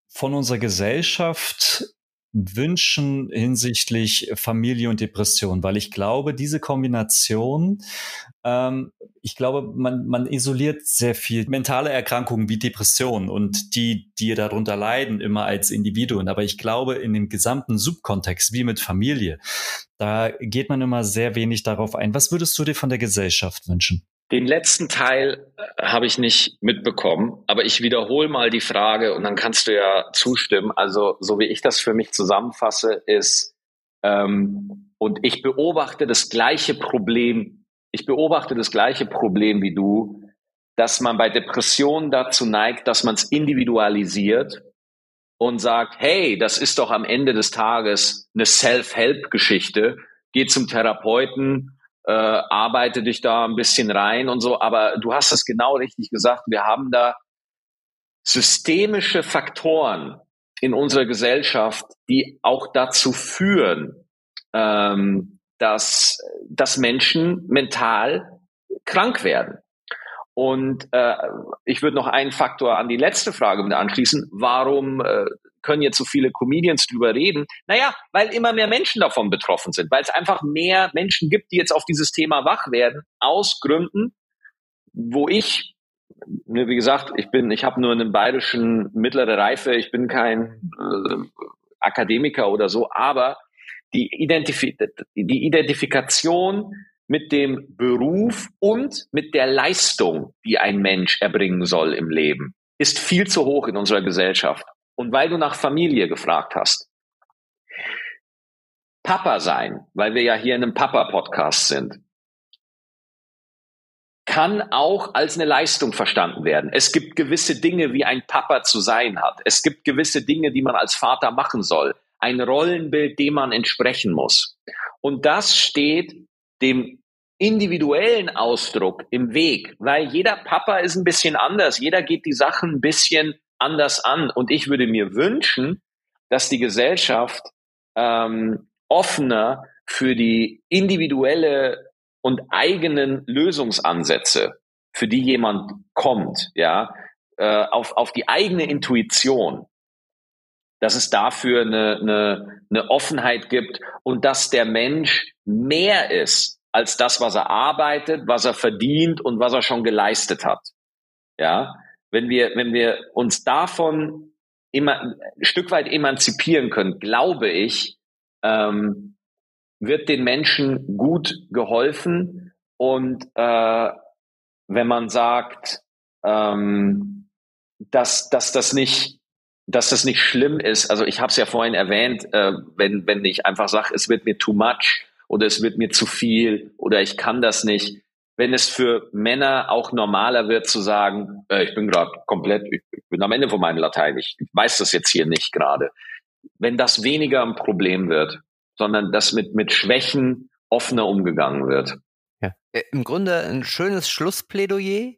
Speaker 1: von unserer Gesellschaft wünschen hinsichtlich Familie und Depression, weil ich glaube, diese Kombination, ähm, ich glaube, man, man isoliert sehr viel mentale Erkrankungen wie Depression und die, die darunter leiden, immer als Individuen. Aber ich glaube, in dem gesamten Subkontext, wie mit Familie, da geht man immer sehr wenig darauf ein. Was würdest du dir von der Gesellschaft wünschen?
Speaker 3: Den letzten Teil äh, habe ich nicht mitbekommen, aber ich wiederhole mal die Frage und dann kannst du ja zustimmen. Also so wie ich das für mich zusammenfasse, ist, ähm, und ich beobachte das gleiche Problem, ich beobachte das gleiche Problem wie du, dass man bei Depressionen dazu neigt, dass man es individualisiert und sagt, hey, das ist doch am Ende des Tages eine Self-Help-Geschichte, geh zum Therapeuten, äh, arbeite dich da ein bisschen rein und so. Aber du hast es genau richtig gesagt. Wir haben da systemische Faktoren in unserer Gesellschaft, die auch dazu führen, ähm, dass, dass Menschen mental krank werden. Und äh, ich würde noch einen Faktor an die letzte Frage mit anschließen. Warum äh, können jetzt so viele Comedians drüber reden? Naja, weil immer mehr Menschen davon betroffen sind, weil es einfach mehr Menschen gibt, die jetzt auf dieses Thema wach werden, aus Gründen, wo ich, ne, wie gesagt, ich bin, ich habe nur einen bayerischen mittlere Reife, ich bin kein äh, Akademiker oder so, aber die, Identif die Identifikation mit dem Beruf und mit der Leistung, die ein Mensch erbringen soll im Leben, ist viel zu hoch in unserer Gesellschaft. Und weil du nach Familie gefragt hast, Papa sein, weil wir ja hier in einem Papa-Podcast sind, kann auch als eine Leistung verstanden werden. Es gibt gewisse Dinge, wie ein Papa zu sein hat. Es gibt gewisse Dinge, die man als Vater machen soll. Ein Rollenbild, dem man entsprechen muss. Und das steht dem individuellen Ausdruck im Weg, weil jeder Papa ist ein bisschen anders, jeder geht die Sachen ein bisschen anders an. Und ich würde mir wünschen, dass die Gesellschaft ähm, offener für die individuelle und eigenen Lösungsansätze, für die jemand kommt, ja, äh, auf, auf die eigene Intuition, dass es dafür eine, eine, eine Offenheit gibt und dass der Mensch mehr ist als das, was er arbeitet, was er verdient und was er schon geleistet hat. Ja, wenn wir, wenn wir uns davon immer ein Stück weit emanzipieren können, glaube ich, ähm, wird den Menschen gut geholfen. Und äh, wenn man sagt, ähm, dass, dass das nicht dass das nicht schlimm ist. Also ich habe es ja vorhin erwähnt, äh, wenn, wenn ich einfach sage, es wird mir too much, oder es wird mir zu viel oder ich kann das nicht. Wenn es für Männer auch normaler wird zu sagen, äh, ich bin gerade komplett, ich bin am Ende von meinem Latein, ich weiß das jetzt hier nicht gerade. Wenn das weniger ein Problem wird, sondern dass mit, mit Schwächen offener umgegangen wird.
Speaker 2: Ja. Äh, Im Grunde ein schönes Schlussplädoyer,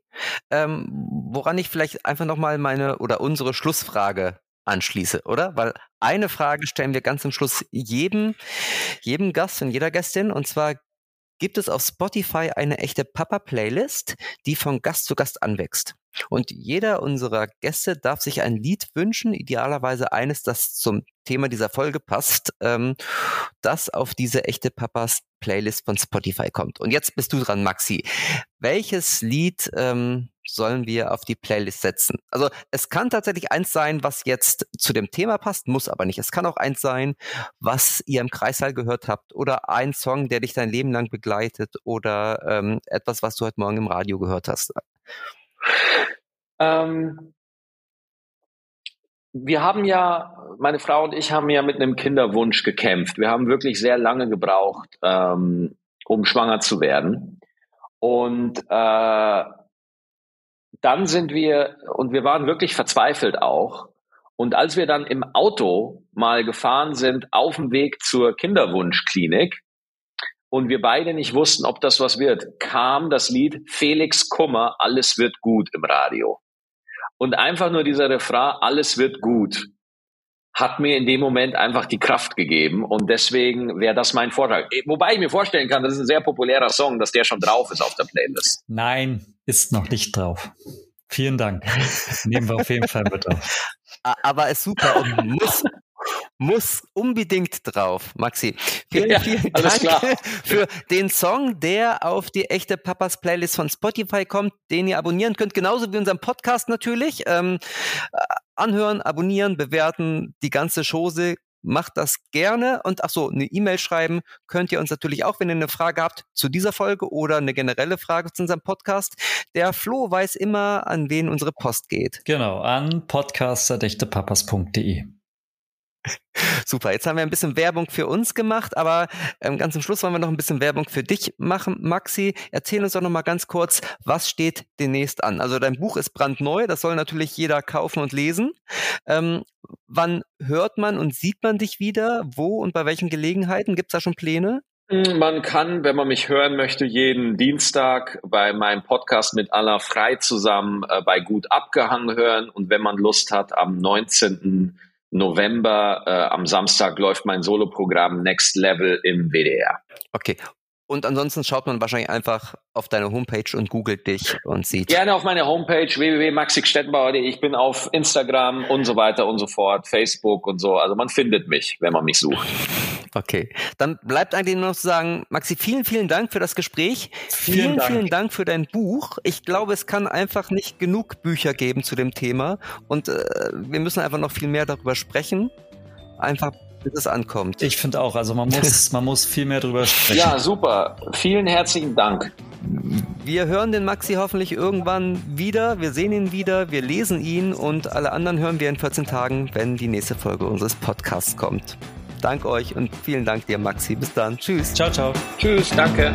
Speaker 2: ähm, woran ich vielleicht einfach nochmal meine oder unsere Schlussfrage anschließe, oder? Weil eine Frage stellen wir ganz zum Schluss jedem, jedem Gast und jeder Gästin, und zwar gibt es auf Spotify eine echte Papa-Playlist, die von Gast zu Gast anwächst. Und jeder unserer Gäste darf sich ein Lied wünschen, idealerweise eines, das zum Thema dieser Folge passt, ähm, das auf diese echte Papas Playlist von Spotify kommt. Und jetzt bist du dran, Maxi. Welches Lied ähm, sollen wir auf die Playlist setzen? Also es kann tatsächlich eins sein, was jetzt zu dem Thema passt, muss aber nicht. Es kann auch eins sein, was ihr im Kreissaal gehört habt oder ein Song, der dich dein Leben lang begleitet oder ähm, etwas, was du heute Morgen im Radio gehört hast.
Speaker 3: Ähm, wir haben ja, meine Frau und ich haben ja mit einem Kinderwunsch gekämpft. Wir haben wirklich sehr lange gebraucht, ähm, um schwanger zu werden. Und äh, dann sind wir, und wir waren wirklich verzweifelt auch. Und als wir dann im Auto mal gefahren sind auf dem Weg zur Kinderwunschklinik und wir beide nicht wussten, ob das was wird, kam das Lied Felix Kummer, alles wird gut im Radio. Und einfach nur dieser Refrain, alles wird gut, hat mir in dem Moment einfach die Kraft gegeben. Und deswegen wäre das mein Vortrag. Wobei ich mir vorstellen kann, das ist ein sehr populärer Song, dass der schon drauf ist auf der Playlist.
Speaker 1: Nein, ist noch nicht drauf. Vielen Dank. Nehmen wir auf jeden Fall mit auf.
Speaker 2: Aber ist super und muss, muss unbedingt drauf, Maxi. Vielen, ja, vielen Dank für den Song, der auf die echte Papas Playlist von Spotify kommt, den ihr abonnieren könnt, genauso wie unseren Podcast natürlich. Ähm, äh, anhören, abonnieren, bewerten, die ganze Chose macht das gerne. Und ach so, eine E-Mail schreiben könnt ihr uns natürlich auch, wenn ihr eine Frage habt zu dieser Folge oder eine generelle Frage zu unserem Podcast. Der Flo weiß immer, an wen unsere Post geht.
Speaker 1: Genau, an podcast.echtepapas.de.
Speaker 2: Super, jetzt haben wir ein bisschen Werbung für uns gemacht, aber ähm, ganz zum Schluss wollen wir noch ein bisschen Werbung für dich machen. Maxi, erzähl uns doch noch mal ganz kurz, was steht demnächst an? Also dein Buch ist brandneu, das soll natürlich jeder kaufen und lesen. Ähm, wann hört man und sieht man dich wieder? Wo und bei welchen Gelegenheiten? Gibt es da schon Pläne?
Speaker 3: Man kann, wenn man mich hören möchte, jeden Dienstag bei meinem Podcast mit Alla Frei zusammen äh, bei Gut Abgehangen hören. Und wenn man Lust hat, am 19. November äh, am Samstag läuft mein Soloprogramm Next Level im WDR.
Speaker 2: Okay. Und ansonsten schaut man wahrscheinlich einfach auf deine Homepage und googelt dich und sieht.
Speaker 3: Gerne auf meine Homepage www.maxixstettenbauer.de. Ich bin auf Instagram und so weiter und so fort, Facebook und so. Also man findet mich, wenn man mich sucht.
Speaker 2: Okay, dann bleibt eigentlich nur noch zu sagen, Maxi, vielen, vielen Dank für das Gespräch. Vielen, vielen Dank. vielen Dank für dein Buch. Ich glaube, es kann einfach nicht genug Bücher geben zu dem Thema und äh, wir müssen einfach noch viel mehr darüber sprechen. Einfach bis es ankommt.
Speaker 1: Ich finde auch, also man muss, man muss viel mehr darüber sprechen.
Speaker 3: Ja, super. Vielen herzlichen Dank.
Speaker 2: Wir hören den Maxi hoffentlich irgendwann wieder. Wir sehen ihn wieder, wir lesen ihn und alle anderen hören wir in 14 Tagen, wenn die nächste Folge unseres Podcasts kommt. Dank euch und vielen Dank dir, Maxi. Bis dann. Tschüss.
Speaker 1: Ciao, ciao.
Speaker 3: Tschüss, danke.